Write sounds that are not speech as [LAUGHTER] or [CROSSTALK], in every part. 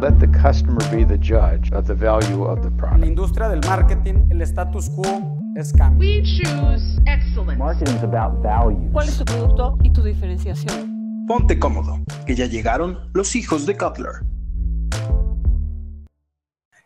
Let the customer be the judge of the value of the En la product. industria del marketing, el status quo es cambio. We choose excellence. Marketing is about value. ¿Cuál es tu producto y tu diferenciación? Ponte cómodo, que ya llegaron los hijos de Cutler.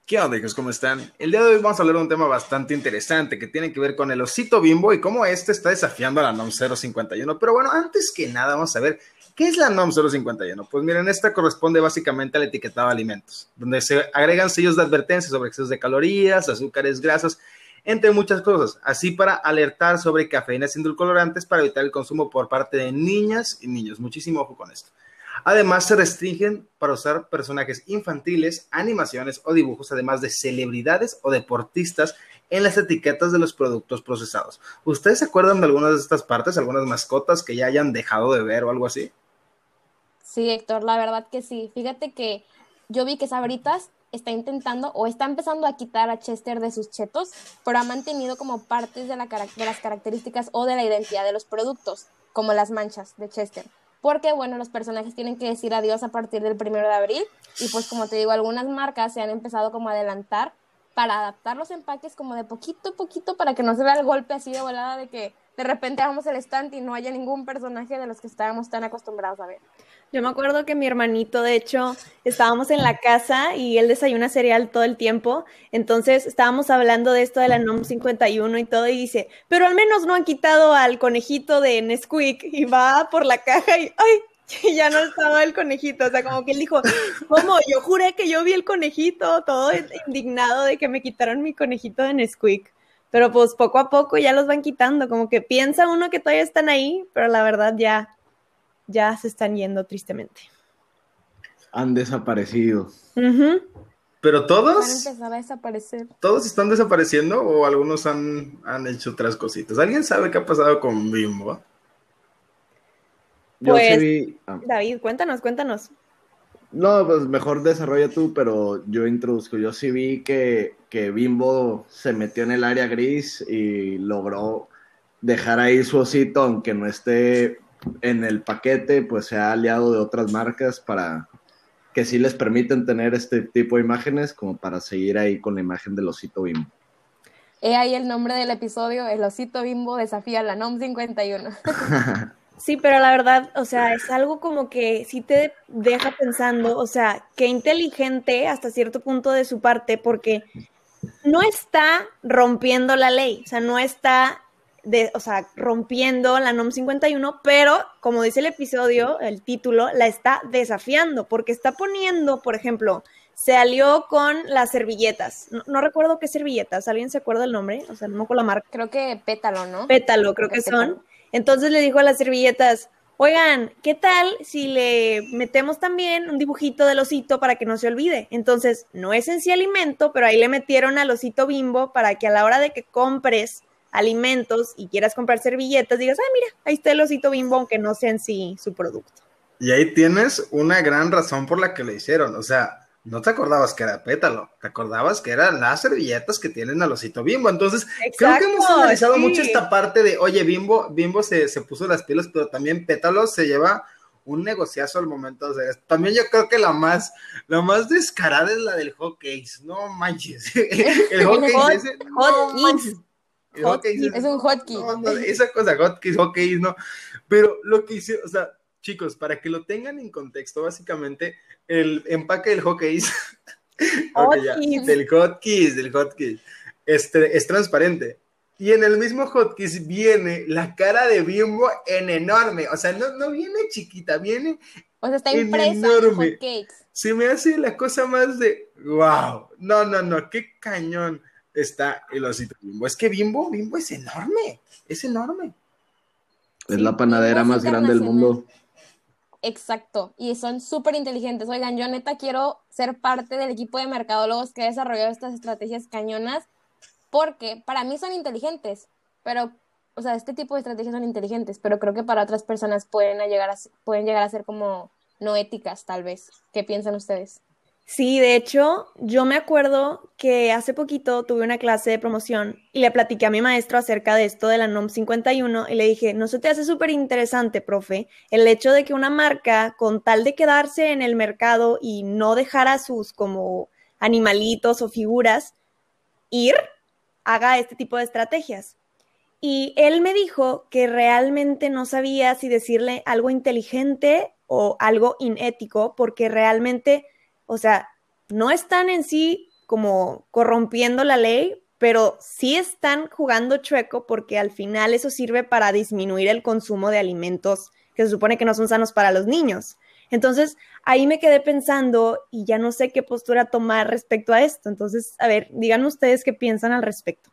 ¿Qué onda, hijos? ¿Cómo están? El día de hoy vamos a hablar de un tema bastante interesante que tiene que ver con el osito bimbo y cómo este está desafiando a la NOM 051. Pero bueno, antes que nada, vamos a ver qué es la NOM 051. Pues miren, esta corresponde básicamente al etiquetado de alimentos, donde se agregan sellos de advertencia sobre excesos de calorías, azúcares, grasas, entre muchas cosas, así para alertar sobre cafeínas y endulcorantes para evitar el consumo por parte de niñas y niños. Muchísimo ojo con esto. Además, se restringen para usar personajes infantiles, animaciones o dibujos, además de celebridades o deportistas en las etiquetas de los productos procesados. ¿Ustedes se acuerdan de algunas de estas partes, algunas mascotas que ya hayan dejado de ver o algo así? Sí, Héctor, la verdad que sí. Fíjate que yo vi que Sabritas está intentando o está empezando a quitar a Chester de sus chetos, pero ha mantenido como partes de, la, de las características o de la identidad de los productos, como las manchas de Chester. Porque, bueno, los personajes tienen que decir adiós a partir del primero de abril y pues como te digo, algunas marcas se han empezado como a adelantar para adaptar los empaques como de poquito a poquito para que no se vea el golpe así de volada de que de repente vamos al stand y no haya ningún personaje de los que estábamos tan acostumbrados a ver. Yo me acuerdo que mi hermanito, de hecho, estábamos en la casa y él desayuna cereal todo el tiempo. Entonces estábamos hablando de esto de la NOM 51 y todo, y dice, pero al menos no han quitado al conejito de Nesquik. Y va por la caja y ¡ay! [LAUGHS] Ya no estaba el conejito. O sea, como que él dijo, ¿cómo? Yo juré que yo vi el conejito, todo indignado de que me quitaron mi conejito de Nesquik. Pero pues poco a poco ya los van quitando, como que piensa uno que todavía están ahí, pero la verdad ya, ya se están yendo tristemente. han desaparecido. Pero todos, empezar a desaparecer. todos están desapareciendo o algunos han, han hecho otras cositas. ¿Alguien sabe qué ha pasado con Bimbo? Yo Pues- sí vi- ah, David, cuéntanos, cuéntanos. No, pues mejor desarrolla tú, pero yo introduzco. Yo sí vi que, que Bimbo se metió en el área gris y logró dejar ahí su osito, aunque no esté en el paquete, pues se ha aliado de otras marcas para que sí les permiten tener este tipo de imágenes, como para seguir ahí con la imagen del osito Bimbo. He ahí el nombre del episodio, El osito bimbo desafía la NOM 51. [LAUGHS] Sí, pero la verdad, o sea, es algo como que sí te deja pensando, o sea, qué inteligente hasta cierto punto de su parte, porque no está rompiendo la ley, o sea, no está, de, o sea, rompiendo la NOM 51, pero como dice el episodio, el título, la está desafiando, porque está poniendo, por ejemplo, se alió con las servilletas, no, no recuerdo qué servilletas, ¿alguien se acuerda el nombre? O sea, no con la marca. Creo que pétalo, ¿no? Pétalo, creo que son. Entonces le dijo a las servilletas, oigan, ¿qué tal si le metemos también un dibujito del osito para que no se olvide? Entonces, no es en sí alimento, pero ahí le metieron al osito bimbo para que a la hora de que compres alimentos y quieras comprar servilletas, digas, ah, mira, ahí está el osito bimbo, aunque no sea en sí su producto. Y ahí tienes una gran razón por la que le hicieron. O sea, no te acordabas que era pétalo, te acordabas que eran las servilletas que tienen al osito bimbo. Entonces, creo que hemos analizado sí. mucho esta parte de, oye, bimbo, bimbo se, se puso las pilas, pero también pétalo se lleva un negociazo al momento de hacer. También yo creo que la más, la más descarada es la del hot cakes. No manches. [LAUGHS] El [LAUGHS] hot cakes Hot- ese, no hot manches. El Es un hotkey. no, no, esa cosa, hotkeys, hotkeys, no. Pero lo que hice, o sea, chicos, para que lo tengan en contexto, básicamente, el empaque del hotkeys, [LAUGHS] ok, ya, Hotkeys. del hotkeys, del hotkeys, este, es transparente. Y en el mismo hotkeys viene la cara de Bimbo en enorme. O sea, no, no viene chiquita, viene. O sea, está En impresa en enorme. hotcakes. Se me hace la cosa más de. ¡Wow! No, no, no, qué cañón está el osito Bimbo. Es que Bimbo, Bimbo es enorme. Es enorme. Es Sí, la panadera más grande del mundo. Exacto, y son súper inteligentes. Oigan, yo neta quiero ser parte del equipo de mercadólogos que ha desarrollado estas estrategias cañonas, porque para mí son inteligentes, pero, o sea, este tipo de estrategias son inteligentes, pero creo que para otras personas pueden a llegar a, ser- pueden llegar a ser como no éticas, tal vez. ¿Qué piensan ustedes? Sí, de hecho, yo me acuerdo que hace poquito tuve una clase de promoción y le platiqué a mi maestro acerca de esto de la NOM 51 y le dije, ¿no se te hace súper interesante, profe, el hecho de que una marca, con tal de quedarse en el mercado y no dejar a sus como animalitos o figuras ir, haga este tipo de estrategias? Y él me dijo que realmente no sabía si decirle algo inteligente o algo inético, porque realmente o sea, no están en sí como corrompiendo la ley, pero sí están jugando chueco porque al final eso sirve para disminuir el consumo de alimentos que se supone que no son sanos para los niños. Entonces, ahí me quedé pensando y ya no sé qué postura tomar respecto a esto. Entonces, a ver, díganme ustedes qué piensan al respecto.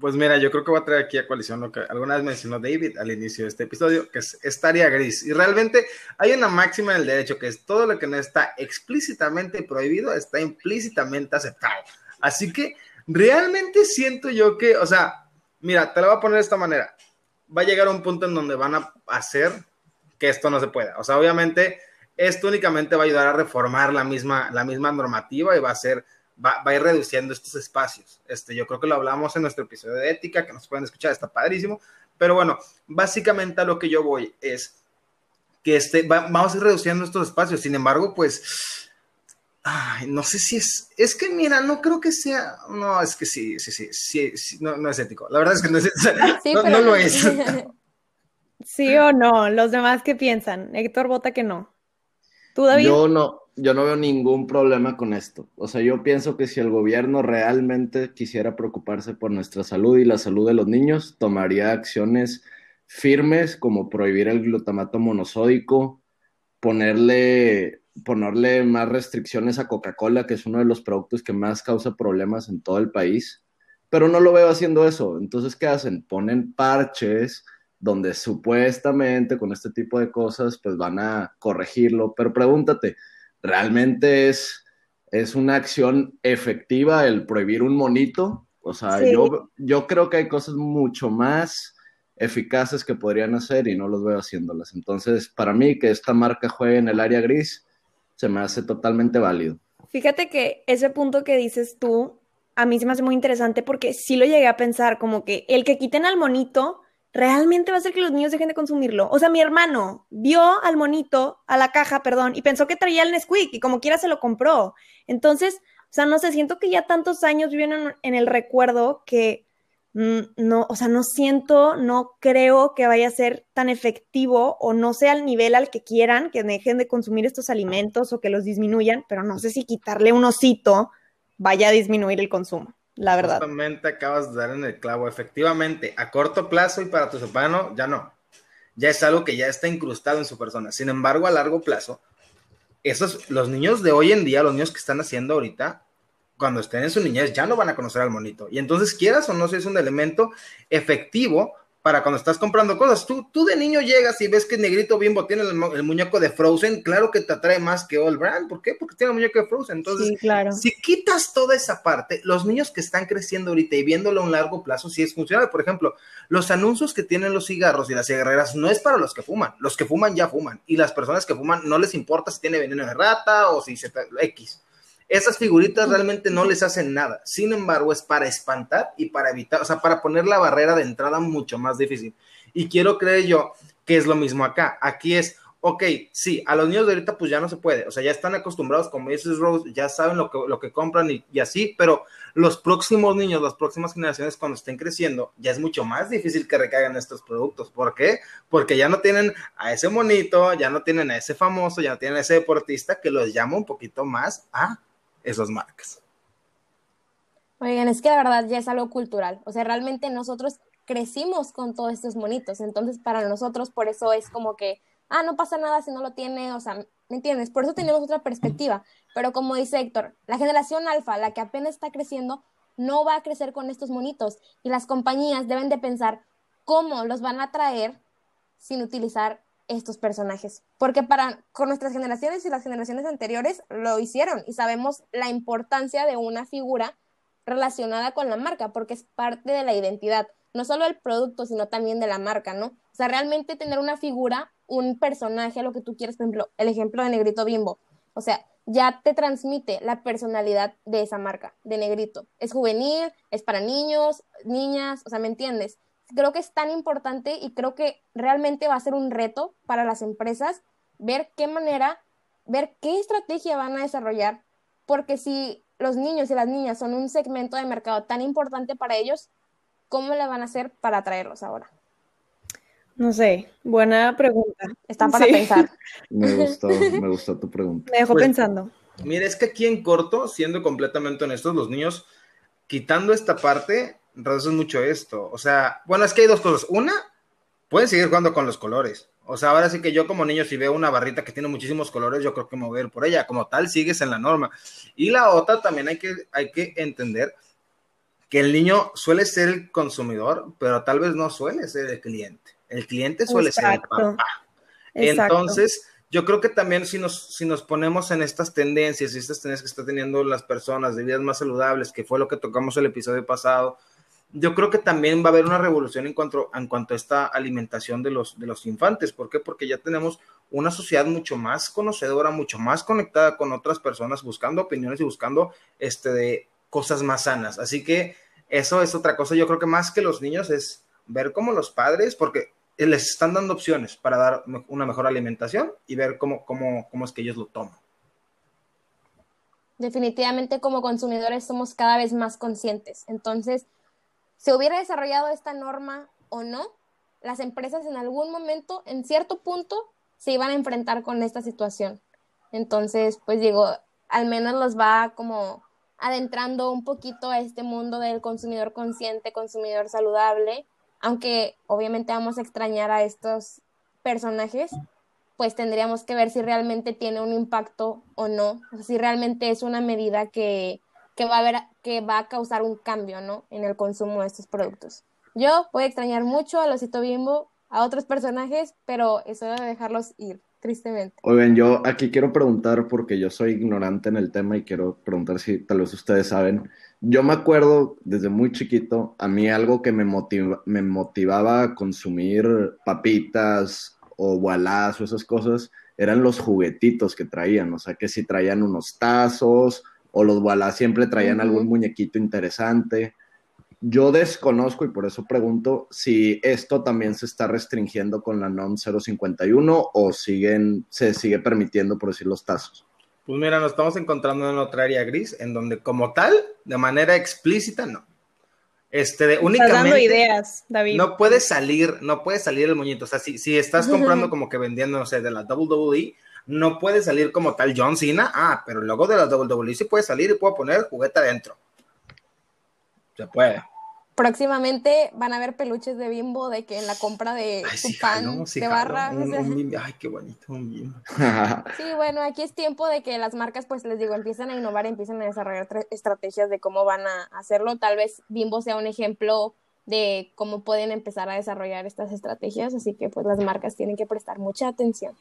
Pues mira, yo creo que voy a traer aquí a coalición lo que alguna vez mencionó David al inicio de este episodio, que es estaría gris. Y realmente hay una máxima en el derecho, que es todo lo que no está explícitamente prohibido, está implícitamente aceptado. Así que realmente siento yo que, o sea, mira, te lo voy a poner de esta manera. Va a llegar un punto en donde van a hacer que esto no se pueda. O sea, obviamente, esto únicamente va a ayudar a reformar la misma, la misma normativa y va a ser va, a ir reduciendo estos espacios. Este, yo creo que lo hablamos en nuestro episodio de ética, que nos pueden escuchar, está padrísimo. Pero bueno, básicamente a lo que yo voy es que este, vamos a ir reduciendo estos espacios. Sin embargo, pues, ay, no sé si es, es que mira, no creo que sea, no, es que sí, sí, sí, sí, no, no, es ético. La verdad es que no, es, no, no lo es. [LAUGHS] Sí o no, los demás qué piensan. Héctor vota que no. ¿Tú, David? Yo no, yo no veo ningún problema con esto. O sea, yo pienso que si el gobierno realmente quisiera preocuparse por nuestra salud y la salud de los niños, tomaría acciones firmes como prohibir el glutamato monosódico, ponerle, ponerle más restricciones a Coca-Cola, que es uno de los productos que más causa problemas en todo el país. Pero no lo veo haciendo eso. Entonces, ¿qué hacen? Ponen parches donde supuestamente con este tipo de cosas pues van a corregirlo. Pero pregúntate, realmente es, es una acción efectiva el prohibir un monito. O sea, yo, yo creo que hay cosas mucho más eficaces que podrían hacer y no los veo haciéndolas. Entonces, para mí, que esta marca juegue en el área gris, se me hace totalmente válido. Fíjate que ese punto que dices tú, a mí se me hace muy interesante porque sí lo llegué a pensar, como que el que quiten al monito realmente va a hacer que los niños dejen de consumirlo. O sea, mi hermano vio al monito, a la caja, perdón, y pensó que traía el Nesquik y como quiera se lo compró. Entonces, o sea, no sé, siento que ya tantos años viven en, el recuerdo que mm, no, o sea, no siento, no creo que vaya a ser tan efectivo o no sea al nivel al que quieran que dejen de consumir estos alimentos o que los disminuyan, pero no sé si quitarle un osito vaya a disminuir el consumo la verdad. Justamente acabas de dar en el clavo. Efectivamente, a corto plazo y para tu soprano, ya no. Ya es algo que ya está incrustado en su persona. Sin embargo, a largo plazo, esos, los niños de hoy en día, los niños que están haciendo ahorita, cuando estén en su niñez, ya no van a conocer al monito. Y entonces, quieras o no, si es un elemento efectivo para cuando estás comprando cosas. Tú, tú de niño llegas y ves que Negrito Bimbo tiene el, muñeco de Frozen, claro que te atrae más que All Brand. ¿Por qué? Porque tiene el muñeco de Frozen. Entonces, si quitas toda esa parte, los niños que están creciendo ahorita y viéndolo a un largo plazo, sí es funcional. Por ejemplo, los anuncios que tienen los cigarros y las cigarreras no es para los que fuman. Los que fuman ya fuman. Y las personas que fuman no les importa si tiene veneno de rata o si se... X. Esas figuritas realmente no les hacen nada. Sin embargo, es para espantar y para evitar, o sea, para poner la barrera de entrada mucho más difícil. Y quiero creer yo que es lo mismo acá. Aquí es, ok, sí, a los niños de ahorita pues ya no se puede, o sea, ya están acostumbrados, como dices Rose, ya saben lo que, lo que compran y, y, así, pero los próximos niños, las próximas generaciones cuando estén creciendo, ya es mucho más difícil que recaigan estos productos. ¿Por qué? Porque ya no tienen a ese monito, ya no tienen a ese famoso, ya no tienen a ese deportista que los llama un poquito más a esas marcas. Oigan, es que la verdad ya es algo cultural. O sea, realmente nosotros crecimos con todos estos monitos. Entonces, para nosotros, por eso es como que, ah, no pasa nada si no lo tiene. O sea, ¿me entiendes? Por eso tenemos otra perspectiva. Pero como dice Héctor, la generación alfa, la que apenas está creciendo, no va a crecer con estos monitos. Y las compañías deben de pensar cómo los van a traer sin utilizar estos personajes, porque para con nuestras generaciones y las generaciones anteriores lo hicieron y sabemos la importancia de una figura relacionada con la marca, porque es parte de la identidad, no solo del producto, sino también de la marca, ¿no? O sea, realmente tener una figura, un personaje, lo que tú quieres, por ejemplo, el ejemplo de Negrito Bimbo. O sea, ya te transmite la personalidad de esa marca, de negrito. Es juvenil, es para niños, niñas, o sea, ¿me entiendes? Creo que es tan importante y creo que realmente va a ser un reto para las empresas ver qué manera, ver qué estrategia van a desarrollar, porque si los niños y las niñas son un segmento de mercado tan importante para ellos, ¿cómo le van a hacer para atraerlos ahora? No sé, buena pregunta. Está para pensar. [LAUGHS] Me gustó, me gustó tu pregunta. Me dejó Pues, pensando. Mira, es que aquí en corto, siendo completamente honestos, los niños, quitando esta parte, reducen mucho esto. O sea, bueno, es que hay dos cosas. Una, pueden seguir jugando con los colores. O sea, ahora sí que yo como niño, si veo una barrita que tiene muchísimos colores, yo creo que me voy a ir por ella. Como tal, sigues en la norma. Y la otra, también hay que, hay que entender que el niño suele ser el consumidor, pero tal vez no suele ser el cliente. El cliente suele Exacto. ser el papá. Exacto. Entonces, yo creo que también si nos, si nos ponemos en estas tendencias y estas tendencias que están teniendo las personas de vidas más saludables, que fue lo que tocamos el episodio pasado, yo creo que también va a haber una revolución en cuanto, en cuanto a esta alimentación de los, de los infantes. ¿Por qué? Porque ya tenemos una sociedad mucho más conocedora, mucho más conectada con otras personas, buscando opiniones y buscando este, de cosas más sanas. Así que eso es otra cosa. Yo creo que más que los niños es ver cómo los padres, porque les están dando opciones para dar una mejor alimentación y ver cómo, cómo, cómo es que ellos lo toman. Definitivamente como consumidores somos cada vez más conscientes. Entonces, ¿se hubiera desarrollado esta norma o no? Las empresas en algún momento, en cierto punto, se iban a enfrentar con esta situación. Entonces, pues digo, al menos los va como adentrando un poquito a este mundo del consumidor consciente, consumidor saludable, aunque obviamente vamos a extrañar a estos personajes, pues tendríamos que ver si realmente tiene un impacto o no, si realmente es una medida que, que va a haber, que va a causar un cambio, ¿no? En el consumo de estos productos. Yo voy a extrañar mucho a Losito Bimbo, a otros personajes, pero eso de dejarlos ir, tristemente. Oigan, yo aquí quiero preguntar, porque yo soy ignorante en el tema y quiero preguntar si tal vez ustedes saben. Yo me acuerdo desde muy chiquito, a mí algo que me, motiva- me motivaba a consumir papitas o gualás o esas cosas eran los juguetitos que traían. O sea, que si traían unos tazos o los gualás siempre traían algún muñequito interesante. Yo desconozco y por eso pregunto si esto también se está restringiendo con la NOM 051 o siguen, se sigue permitiendo, por decir, los tazos. Pues mira, nos estamos encontrando en otra área gris, en donde como tal, de manera explícita, no. Este, de, Estás dando únicamente ideas, David. no puede salir, no puede salir el moñito. O sea, si, si estás [LAUGHS] comprando como que vendiendo, no sé, de la WWE, no puede salir como tal John Cena. Ah, pero el logo de la WWE sí puede salir y puedo poner juguete adentro. Se puede. Próximamente van a haber peluches de Bimbo de que en la compra de Ay, tu sí, pan sí, de barra. o Un- sea. un bimbo. Ay, qué bonito, un bimbo. [LAUGHS] Sí, bueno, aquí es tiempo de que las marcas, pues les digo, empiecen a innovar, empiecen a desarrollar tra- estrategias de cómo van a hacerlo. Tal vez Bimbo sea un ejemplo de cómo pueden empezar a desarrollar estas estrategias, así que pues las marcas tienen que prestar mucha atención.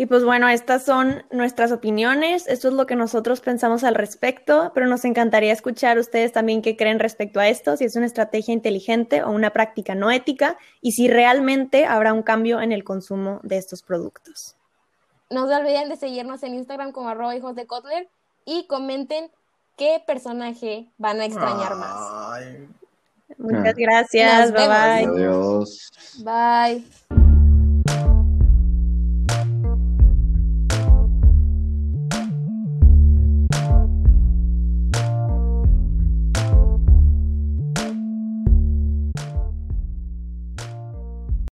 Y pues bueno, estas son nuestras opiniones, esto es lo que nosotros pensamos al respecto, pero nos encantaría escuchar ustedes también qué creen respecto a esto, si es una estrategia inteligente o una práctica no ética y si realmente habrá un cambio en el consumo de estos productos. No se olviden de seguirnos en Instagram como arroba hijos de Kotler y comenten qué personaje van a extrañar más. Ay. Muchas gracias, Nos bye vemos. bye. Adiós. Bye.